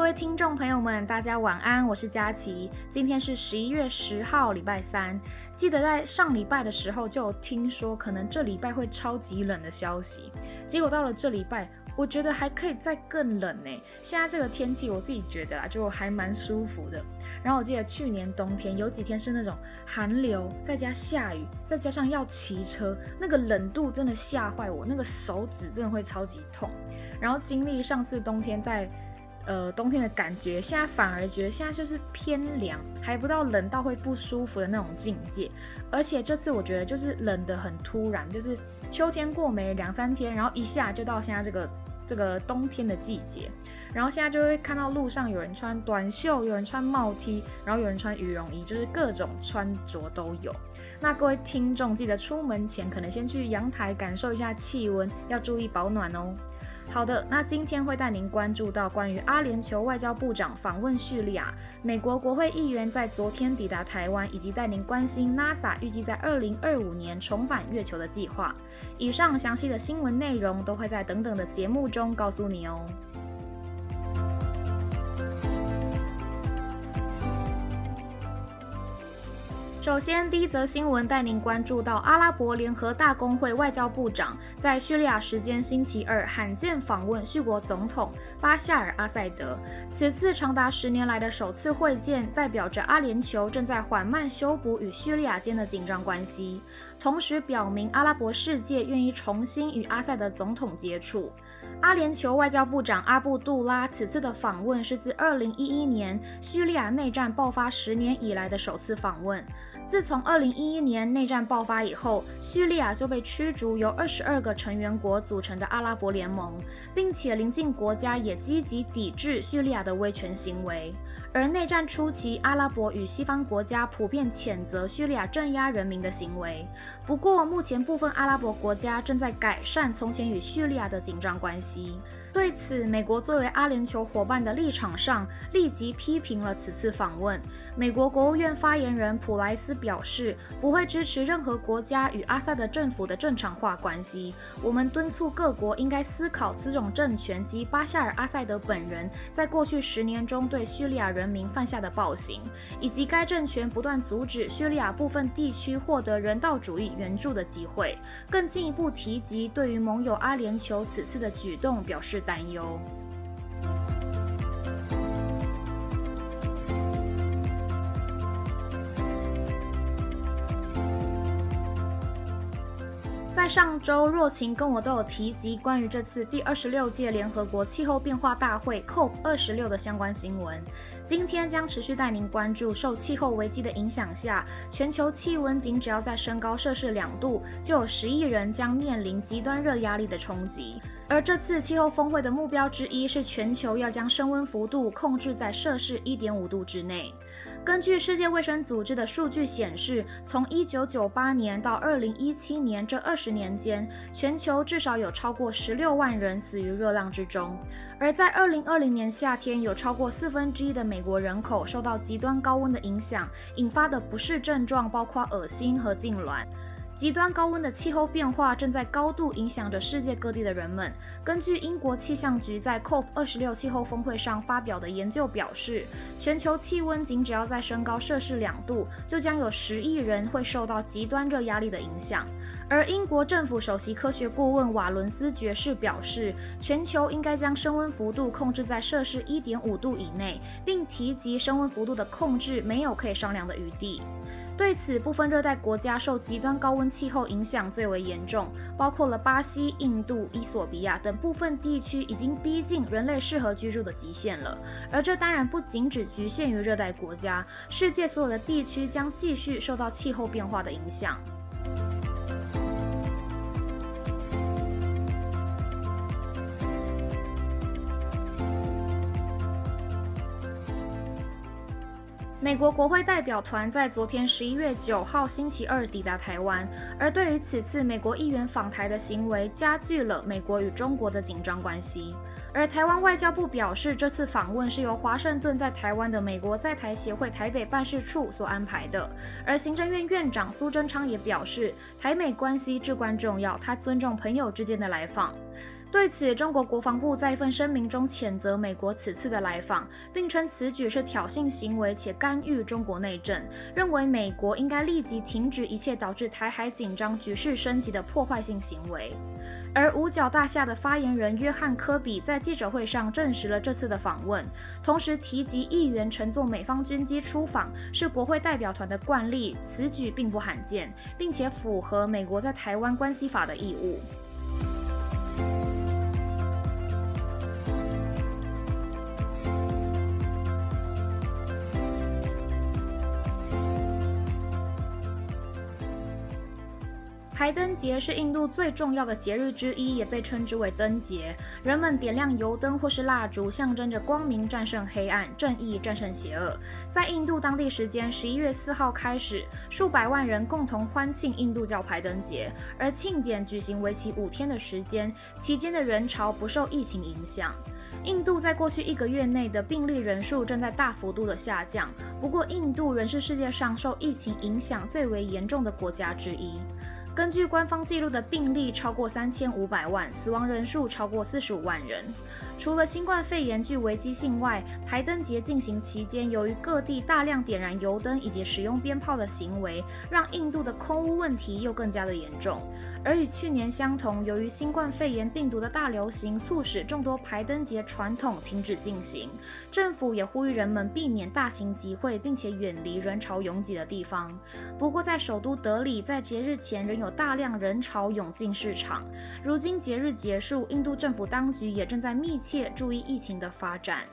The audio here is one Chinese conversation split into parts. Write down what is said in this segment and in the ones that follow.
各位听众朋友们，大家晚安，我是佳琪。今天是十一月十号，礼拜三。记得在上礼拜的时候就有听说，可能这礼拜会超级冷的消息。结果到了这礼拜，我觉得还可以再更冷呢。现在这个天气，我自己觉得啦，就还蛮舒服的。然后我记得去年冬天有几天是那种寒流，再加下雨，再加上要骑车，那个冷度真的吓坏我，那个手指真的会超级痛。然后经历上次冬天在。呃，冬天的感觉，现在反而觉得现在就是偏凉，还不到冷到会不舒服的那种境界。而且这次我觉得就是冷的很突然，就是秋天过没两三天，然后一下就到现在这个这个冬天的季节。然后现在就会看到路上有人穿短袖，有人穿帽 T，然后有人穿羽绒衣，就是各种穿着都有。那各位听众记得出门前可能先去阳台感受一下气温，要注意保暖哦。好的，那今天会带您关注到关于阿联酋外交部长访问叙利亚，美国国会议员在昨天抵达台湾，以及带您关心 NASA 预计在二零二五年重返月球的计划。以上详细的新闻内容都会在等等的节目中告诉你哦。首先，第一则新闻带您关注到阿拉伯联合大公会外交部长在叙利亚时间星期二罕见访问叙国总统巴夏尔·阿塞德。此次长达十年来的首次会见，代表着阿联酋正在缓慢修补与叙利亚间的紧张关系，同时表明阿拉伯世界愿意重新与阿塞德总统接触。阿联酋外交部长阿布杜拉此次的访问是自2011年叙利亚内战爆发十年以来的首次访问。自从2011年内战爆发以后，叙利亚就被驱逐由22个成员国组成的阿拉伯联盟，并且邻近国家也积极抵制叙利亚的威权行为。而内战初期，阿拉伯与西方国家普遍谴责叙利亚镇压人民的行为。不过，目前部分阿拉伯国家正在改善从前与叙利亚的紧张关系。对此，美国作为阿联酋伙伴的立场上，立即批评了此次访问。美国国务院发言人普莱斯表示，不会支持任何国家与阿萨德政府的正常化关系。我们敦促各国应该思考此种政权及巴夏尔·阿塞德本人在过去十年中对叙利亚人民犯下的暴行，以及该政权不断阻止叙利亚部分地区获得人道主义援助的机会。更进一步提及对于盟友阿联酋此次的举动表示。担忧。在上周，若晴跟我都有提及关于这次第二十六届联合国气候变化大会 COP 二十六的相关新闻。今天将持续带您关注，受气候危机的影响下，全球气温仅只要在升高摄氏两度，就有十亿人将面临极端热压力的冲击。而这次气候峰会的目标之一是全球要将升温幅度控制在摄氏一点五度之内。根据世界卫生组织的数据显示，从一九九八年到二零一七年这二十年间，全球至少有超过十六万人死于热浪之中。而在二零二零年夏天，有超过四分之一的美国人口受到极端高温的影响，引发的不适症状包括恶心和痉挛。极端高温的气候变化正在高度影响着世界各地的人们。根据英国气象局在 COP 二十六气候峰会上发表的研究表示，全球气温仅只要再升高摄氏两度，就将有十亿人会受到极端热压力的影响。而英国政府首席科学顾问瓦伦斯爵士表示，全球应该将升温幅度控制在摄氏一点五度以内，并提及升温幅度的控制没有可以商量的余地。对此，部分热带国家受极端高温气候影响最为严重，包括了巴西、印度、伊索比亚等部分地区，已经逼近人类适合居住的极限了。而这当然不仅只局限于热带国家，世界所有的地区将继续受到气候变化的影响。美国国会代表团在昨天十一月九号星期二抵达台湾，而对于此次美国议员访台的行为，加剧了美国与中国的紧张关系。而台湾外交部表示，这次访问是由华盛顿在台湾的美国在台协会台北办事处所安排的。而行政院院长苏贞昌也表示，台美关系至关重要，他尊重朋友之间的来访。对此，中国国防部在一份声明中谴责美国此次的来访，并称此举是挑衅行为且干预中国内政，认为美国应该立即停止一切导致台海紧张局势升级的破坏性行为。而五角大厦的发言人约翰科比在记者会上证实了这次的访问，同时提及议员乘坐美方军机出访是国会代表团的惯例，此举并不罕见，并且符合美国在台湾关系法的义务。排灯节是印度最重要的节日之一，也被称之为灯节。人们点亮油灯或是蜡烛，象征着光明战胜黑暗，正义战胜邪恶。在印度当地时间十一月四号开始，数百万人共同欢庆印度教排灯节，而庆典举行为期五天的时间，期间的人潮不受疫情影响。印度在过去一个月内的病例人数正在大幅度的下降，不过印度仍是世界上受疫情影响最为严重的国家之一。根据官方记录的病例超过三千五百万，死亡人数超过四十五万人。除了新冠肺炎具危机性外，排灯节进行期间，由于各地大量点燃油灯以及使用鞭炮的行为，让印度的空污问题又更加的严重。而与去年相同，由于新冠肺炎病毒的大流行，促使众多排灯节传统停止进行。政府也呼吁人们避免大型集会，并且远离人潮拥挤的地方。不过，在首都德里，在节日前仍有大量人潮涌进市场。如今节日结束，印度政府当局也正在密切注意疫情的发展。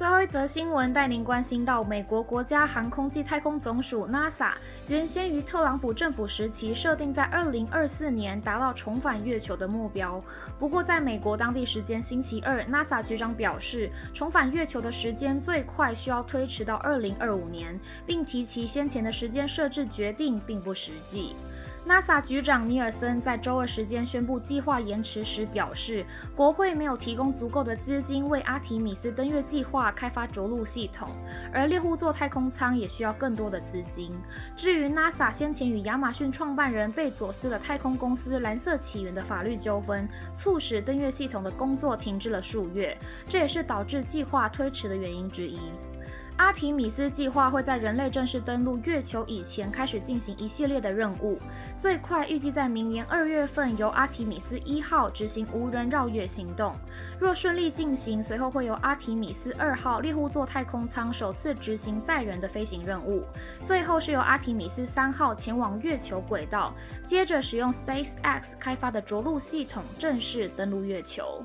最后一则新闻带您关心到，美国国家航空暨太空总署 NASA 原先于特朗普政府时期设定在二零二四年达到重返月球的目标。不过，在美国当地时间星期二，NASA 局长表示，重返月球的时间最快需要推迟到二零二五年，并提其先前的时间设置决定并不实际。NASA 局长尼尔森在周二时间宣布计划延迟时表示，国会没有提供足够的资金为阿提米斯登月计划开发着陆系统，而猎户座太空舱也需要更多的资金。至于 NASA 先前与亚马逊创办人贝佐斯的太空公司蓝色起源的法律纠纷，促使登月系统的工作停滞了数月，这也是导致计划推迟的原因之一。阿提米斯计划会在人类正式登陆月球以前开始进行一系列的任务，最快预计在明年二月份由阿提米斯一号执行无人绕月行动。若顺利进行，随后会由阿提米斯二号猎户座太空舱首次执行载人的飞行任务，最后是由阿提米斯三号前往月球轨道，接着使用 SpaceX 开发的着陆系统正式登陆月球。